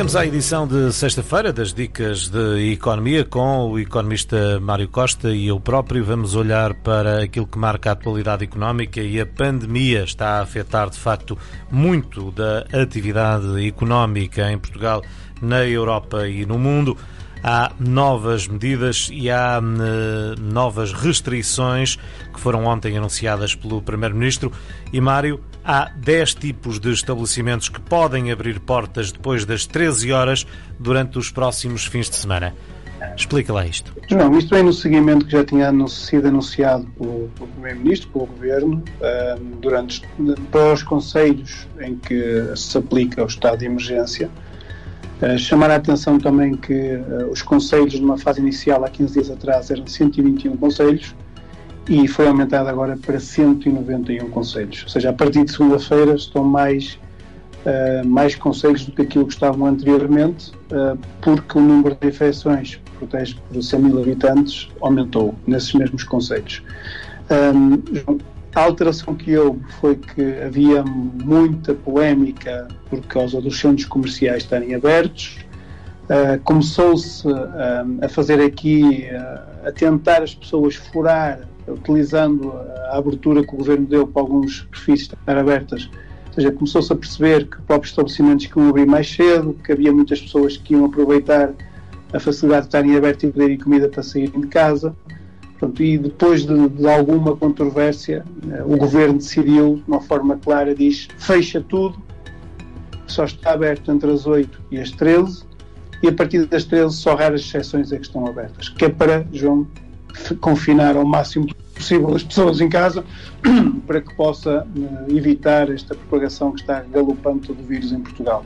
Chegamos à edição de sexta-feira das Dicas de Economia com o economista Mário Costa e eu próprio. Vamos olhar para aquilo que marca a atualidade económica e a pandemia está a afetar de facto muito da atividade económica em Portugal, na Europa e no mundo. Há novas medidas e há uh, novas restrições que foram ontem anunciadas pelo Primeiro-Ministro. E Mário, há 10 tipos de estabelecimentos que podem abrir portas depois das 13 horas durante os próximos fins de semana. Explica lá isto. Não, isto vem no seguimento que já tinha sido anunciado pelo, pelo Primeiro-Ministro, pelo Governo, durante para os conselhos em que se aplica o estado de emergência. Uh, chamar a atenção também que uh, os conselhos, numa fase inicial, há 15 dias atrás, eram 121 conselhos, e foi aumentado agora para 191 conselhos. Ou seja, a partir de segunda-feira estão mais, uh, mais conselhos do que aquilo que estavam anteriormente, uh, porque o número de infecções protege por 100 mil habitantes aumentou nesses mesmos conselhos. Um, a alteração que houve foi que havia muita polémica por causa dos centros comerciais estarem abertos. Uh, Começou-se uh, a fazer aqui, uh, a tentar as pessoas furar utilizando a abertura que o governo deu para alguns perfis estar abertas, ou seja, começou-se a perceber que próprios estabelecimentos que iam abrir mais cedo, que havia muitas pessoas que iam aproveitar a facilidade de estarem abertos e poderem comida para saírem de casa. Pronto, e depois de, de, alguma controvérsia, eh, o governo decidiu, de uma forma clara, diz fecha tudo, só está aberto entre as 8 e as 13, e a partir das 13 só raras exceções é que estão abertas, que é para, João, confinar ao máximo possível as pessoas em casa para que possa uh, evitar esta propagação que está galopante do vírus em Portugal.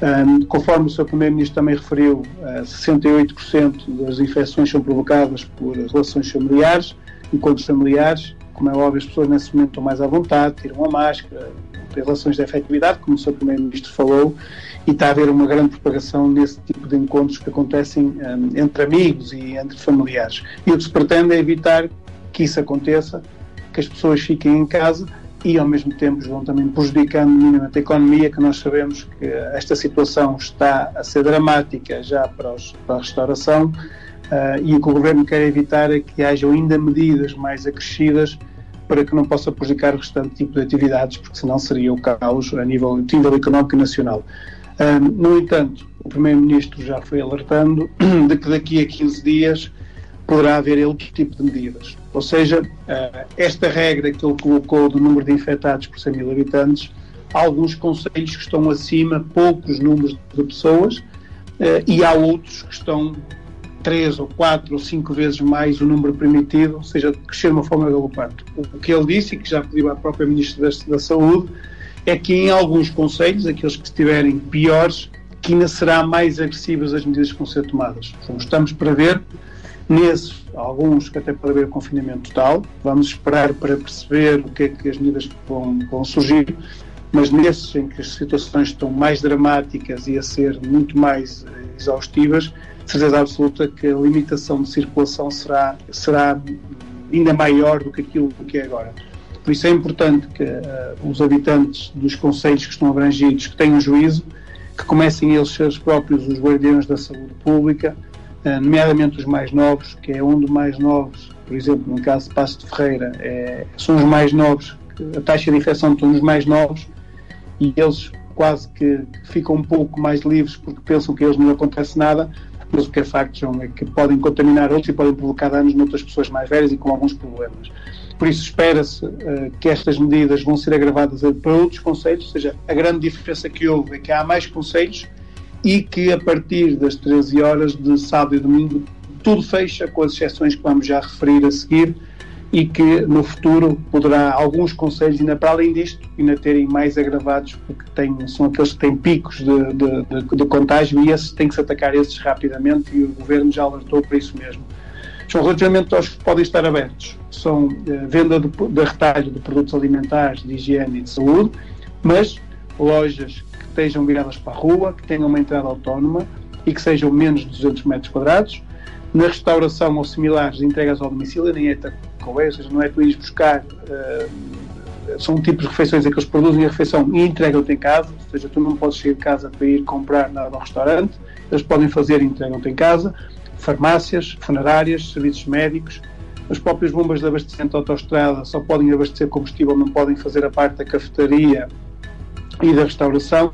Um, conforme o Sr. Primeiro-Ministro também referiu, uh, 68% das infecções são provocadas por relações familiares, encontros familiares. Como é óbvio, as pessoas nesse momento estão mais à vontade, tiram a máscara, relações de efetividade, como o Sr. Primeiro-Ministro falou, e está a haver uma grande propagação nesse tipo de encontros que acontecem um, entre amigos e entre familiares. E o que se pretende é evitar que isso aconteça, que as pessoas fiquem em casa e ao mesmo tempo vão também prejudicando minimamente a economia, que nós sabemos que esta situação está a ser dramática já para, os, para a restauração uh, e o que o Governo quer evitar é que haja ainda medidas mais acrescidas para que não possa prejudicar o restante tipo de atividades, porque senão seria o caos a nível, a nível económico e nacional. No entanto, o Primeiro-Ministro já foi alertando de que daqui a 15 dias poderá haver outro tipo de medidas. Ou seja, eh, esta regra que ele colocou do número de infectados por 100 mil habitantes, alguns conselhos que estão acima, poucos números de pessoas, eh, e há outros que estão três ou quatro ou cinco vezes mais o número permitido, ou seja, crescer de uma forma galopante. O que ele disse, e que já pediu à própria Ministra da Saúde, é que em alguns conselhos, aqueles que estiverem piores, que ainda será mais agressivas as medidas que vão ser tomadas. Estamos para ver Nesses, alguns que até pode haver confinamento total, vamos esperar para perceber o que é que as medidas vão, vão surgir, mas nesses em que as situações estão mais dramáticas e a ser muito mais eh, exaustivas, certeza absoluta que a limitação de circulação será, será ainda maior do que aquilo que é agora. Por isso é importante que uh, os habitantes dos conselhos que estão abrangidos que tenham juízo, que comecem eles ser os próprios os guardiões da saúde pública, eh, nomeadamente os mais novos, que é dos mais novos, por exemplo, no caso de Passo de Ferreira, é, são os mais novos, a taxa de infecção estão os mais novos e eles quase que ficam um pouco mais livres porque pensam que eles não acontece nada, mas o que é facto João, é que podem contaminar outros e podem provocar danos noutras pessoas mais velhas e com alguns problemas. Por isso espera-se uh, que estas medidas vão ser agravadas para outros conselhos, ou seja, a grande diferença que houve é que há mais conselhos e que a partir das 13 horas de sábado e domingo tudo fecha, com as exceções que vamos já referir a seguir, e que no futuro poderá alguns conselhos, ainda para além disto, ainda terem mais agravados, porque têm, são aqueles que têm picos de, de, de, de contágio e esses têm que se atacar esses rapidamente e o Governo já alertou para isso mesmo. São relativamente aos que podem estar abertos. São eh, venda de, de retalho de produtos alimentares, de higiene e de saúde, mas lojas estejam viradas para a rua, que tenham uma entrada autónoma e que sejam menos de 200 metros quadrados. Na restauração ou similares, entregas ao domicílio, nem é takeaway, ou seja, não é tu ires buscar uh, são tipos de refeições em que eles produzem a refeição e entregam-te em casa, ou seja, tu não podes sair de casa para ir comprar nada ao restaurante, eles podem fazer e entregam-te em casa, farmácias, funerárias, serviços médicos, as próprias bombas de abastecimento da autostrada só podem abastecer combustível, não podem fazer a parte da cafetaria e da restauração.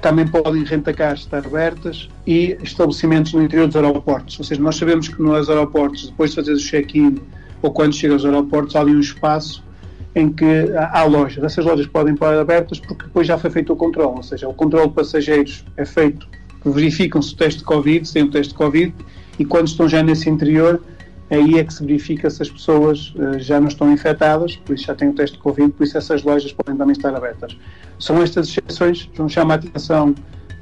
Também podem rentacar estar abertas e estabelecimentos no interior dos aeroportos. Ou seja, nós sabemos que nos aeroportos, depois de fazer o check-in ou quando chega aos aeroportos, há ali um espaço em que há lojas. Essas lojas podem estar abertas porque depois já foi feito o controle. Ou seja, o controle de passageiros é feito, verificam-se o teste de Covid, se tem o teste de Covid, e quando estão já nesse interior, aí é que se verifica se as pessoas uh, já não estão infectadas, por isso já têm o teste de Covid, por isso essas lojas podem também estar abertas. São estas exceções que nos chamam a atenção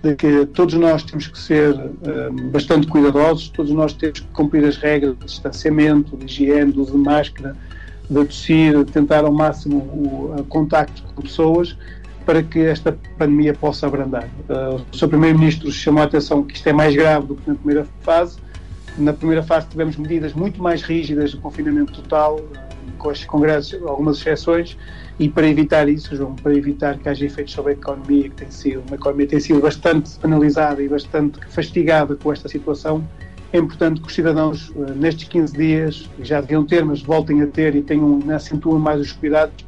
de que todos nós temos que ser uh, bastante cuidadosos, todos nós temos que cumprir as regras de distanciamento, de higiene, de uso de máscara, de tossir, tentar ao máximo o, o contacto com pessoas para que esta pandemia possa abrandar. Uh, o Sr. Primeiro-Ministro chamou a atenção que isto é mais grave do que na primeira fase, na primeira fase tivemos medidas muito mais rígidas de confinamento total, com os congressos, algumas exceções, e para evitar isso, João, para evitar que haja efeitos sobre a economia, que tem sido, uma economia tem sido bastante penalizada e bastante fastigada com esta situação, é importante que os cidadãos, eh, nestes 15 dias, já deviam ter, mas voltem a ter e tenham, acentuam mais os cuidados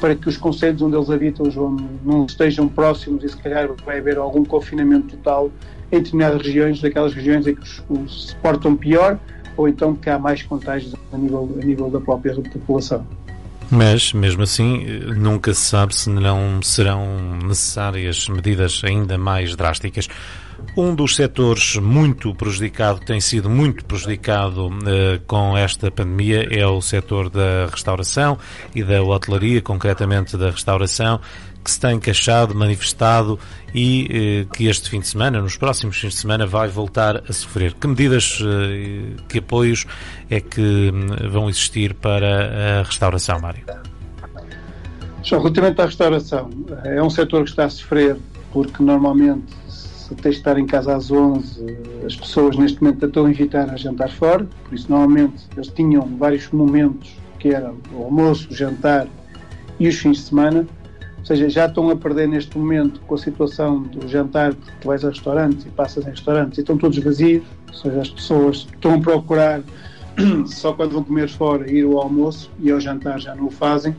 para que os conselhos onde eles habitam, João, não estejam próximos e se calhar vai haver algum confinamento total em determinadas regiões, daquelas regiões em que os, os se portam pior ou então que há mais contágios a nível, a nível da própria população. Mas, mesmo assim, nunca se sabe se não serão necessárias medidas ainda mais drásticas. Um dos setores muito prejudicado, tem sido muito prejudicado uh, com esta pandemia, é o setor da restauração e da hotelaria, concretamente da restauração que se tem queixado, manifestado e eh, que este fim de semana, nos próximos fins de semana, vai voltar a sofrer. Que medidas, eh, que apoios é que hum, vão existir para a restauração, Mário? Só relativamente à restauração, é um setor que está a sofrer porque normalmente se de estar em casa às 11, as pessoas neste momento estão a evitar a jantar fora, por isso normalmente eles tinham vários momentos que eram o almoço, o jantar e os fins de semana ou seja, já estão a perder neste momento com a situação do jantar, porque tu vais a restaurantes e passas em restaurantes e estão todos vazios, ou seja, as pessoas estão a procurar só quando vão comer fora ir ao almoço e ao jantar já não o fazem.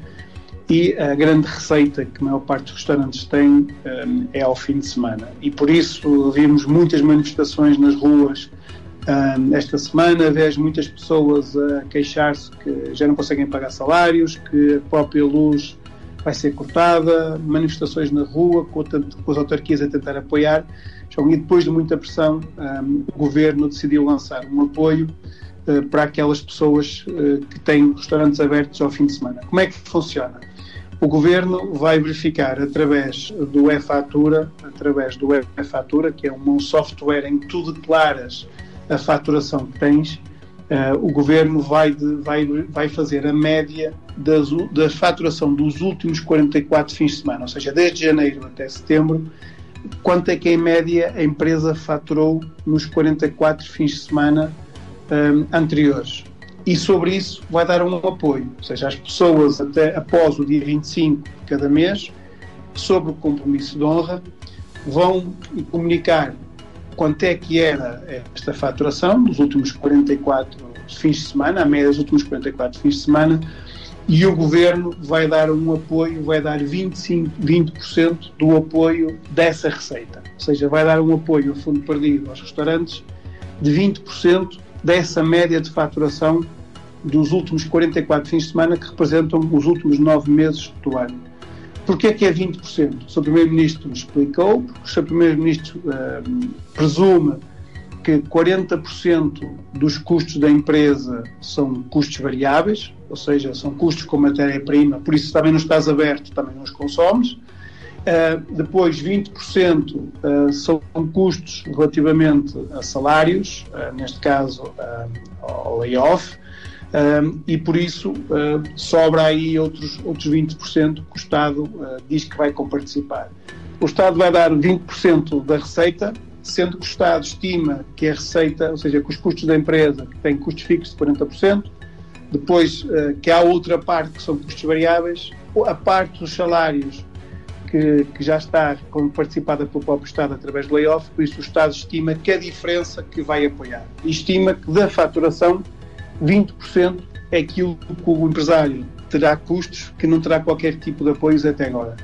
E a grande receita que a maior parte dos restaurantes têm um, é ao fim de semana. E por isso vimos muitas manifestações nas ruas um, esta semana. Vejo muitas pessoas a queixar-se que já não conseguem pagar salários, que a própria luz vai ser cortada, manifestações na rua com, com as autarquias a tentar apoiar. E depois de muita pressão, um, o governo decidiu lançar um apoio uh, para aquelas pessoas uh, que têm restaurantes abertos ao fim de semana. Como é que funciona? O governo vai verificar através do e-fatura, através do e-fatura, que é um software em que tu declaras a faturação que tens, uh, o governo vai, de, vai, vai fazer a média das, da faturação dos últimos 44 fins de semana, ou seja, desde janeiro até setembro, quanto é que em média a empresa faturou nos 44 fins de semana um, anteriores. E sobre isso vai dar um apoio, ou seja, as pessoas até após o dia 25 de cada mês, sobre o compromisso de honra, vão comunicar quanto é que era esta faturação dos últimos 44 fins de semana, a média dos últimos 44 fins de semana, e o governo vai dar um apoio, vai dar 25, 20% do apoio dessa receita. Ou seja, vai dar um apoio a fundo perdido aos restaurantes de 20% dessa média de faturação dos últimos 44 fins de semana que representam os últimos nove meses do ano. Porquê é que é 20%? O Sr. Primeiro-Ministro explicou, porque o Sr. Primeiro-Ministro uh, presume que 40% dos custos da empresa são custos variáveis, ou seja, são custos com matéria-prima, por isso também não estás aberto, também não os consomes. Uh, depois, 20% uh, ah, são custos relativamente a salários, uh, neste caso ao layoff, e por isso sobra aí outros, outros 20% que o Estado diz que vai comparticipar. O Estado vai dar 20% da receita sendo que o Estado estima que a receita, ou seja, que os custos da empresa, que tem custos fixos de 40%, depois uh, que há outra parte que são custos variáveis, a parte dos salários que, que, já está participada pelo próprio Estado através do layoff, por isso o Estado estima que a diferença que vai apoiar. Estima que da faturação, 20% é aquilo que o empresário terá custos que não terá qualquer tipo de apoios até agora.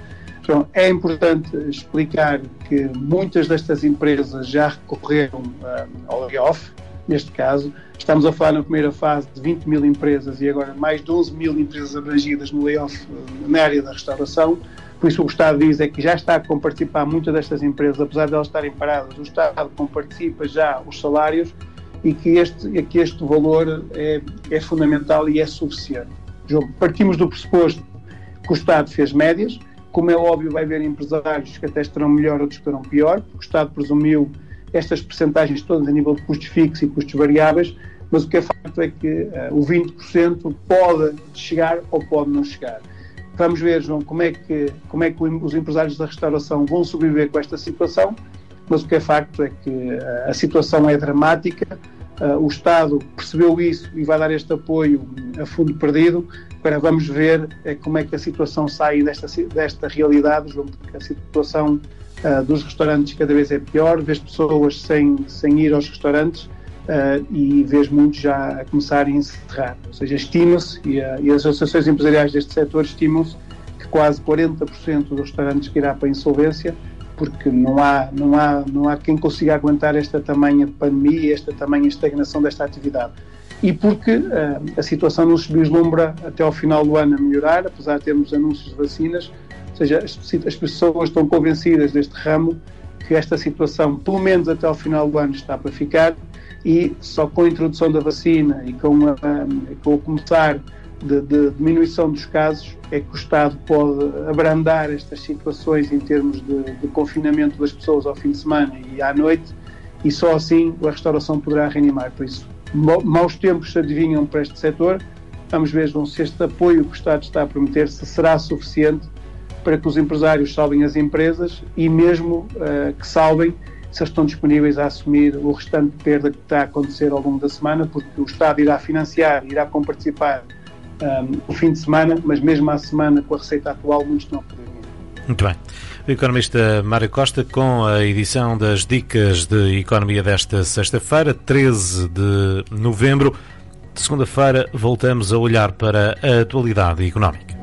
Então, é importante explicar que muitas destas empresas já recorreram uh, ao layoff, neste caso. Estamos a falar na primeira fase de 20 mil empresas e agora mais de 11 mil empresas abrangidas no layoff uh, na área da restauração. Por isso, o Estado diz é que já está a participar muitas destas empresas, apesar de elas estarem paradas, o Estado comparticipa já os salários e que este, que este valor é, é fundamental e é suficiente. João, partimos do pressuposto que o Estado fez médias, como é óbvio, vai haver empresários que até estarão melhor, outros estarão pior, porque o Estado presumiu estas percentagens todas a nível de custos fixos e custos variáveis, mas o que é facto é que uh, o 20% pode chegar ou pode não chegar. Vamos ver, João, como é que, como é que os empresários da restauração vão sobreviver com esta situação, mas o que é facto é que uh, a situação é dramática, uh, o Estado percebeu isso e vai dar este apoio a fundo perdido, para vamos ver é, como é que a situação sai desta, desta realidade, porque a situação uh, dos restaurantes cada vez é pior, vês pessoas sem, sem ir aos restaurantes uh, e vês muitos já a começarem a encerrar. Ou seja, estima-se, e, e, as associações empresariais deste setor estimam-se que quase 40% dos restaurantes que irá para a insolvência, porque não há, não, há, não há quem consiga aguentar esta tamanha pandemia, esta tamanha estagnação desta atividade. E porque uh, a situação não se vislumbra até ao final do ano a melhorar, apesar de termos anúncios de vacinas, ou seja, as, as pessoas estão convencidas deste ramo que esta situação, pelo menos até ao final do ano, está para ficar e só com a introdução da vacina e com, a, com o começar de, de, diminuição dos casos é que o Estado pode abrandar estas situações em termos de, de, confinamento das pessoas ao fim de semana e à noite e só assim a restauração poderá reanimar. Por isso, maus tempos se adivinham para este setor. Vamos ver se este apoio que o Estado está a prometer se será suficiente para que os empresários salvem as empresas e mesmo uh, que salvem se estão disponíveis a assumir o restante perda que está a acontecer ao longo da semana, porque o Estado irá financiar, irá comparticipar um, o fim de semana, mas mesmo à semana, com a receita atual, muitos não podem Muito bem. O economista Mário Costa com a edição das Dicas de Economia desta sexta-feira, 13 de novembro. Segunda-feira voltamos a olhar para a atualidade económica.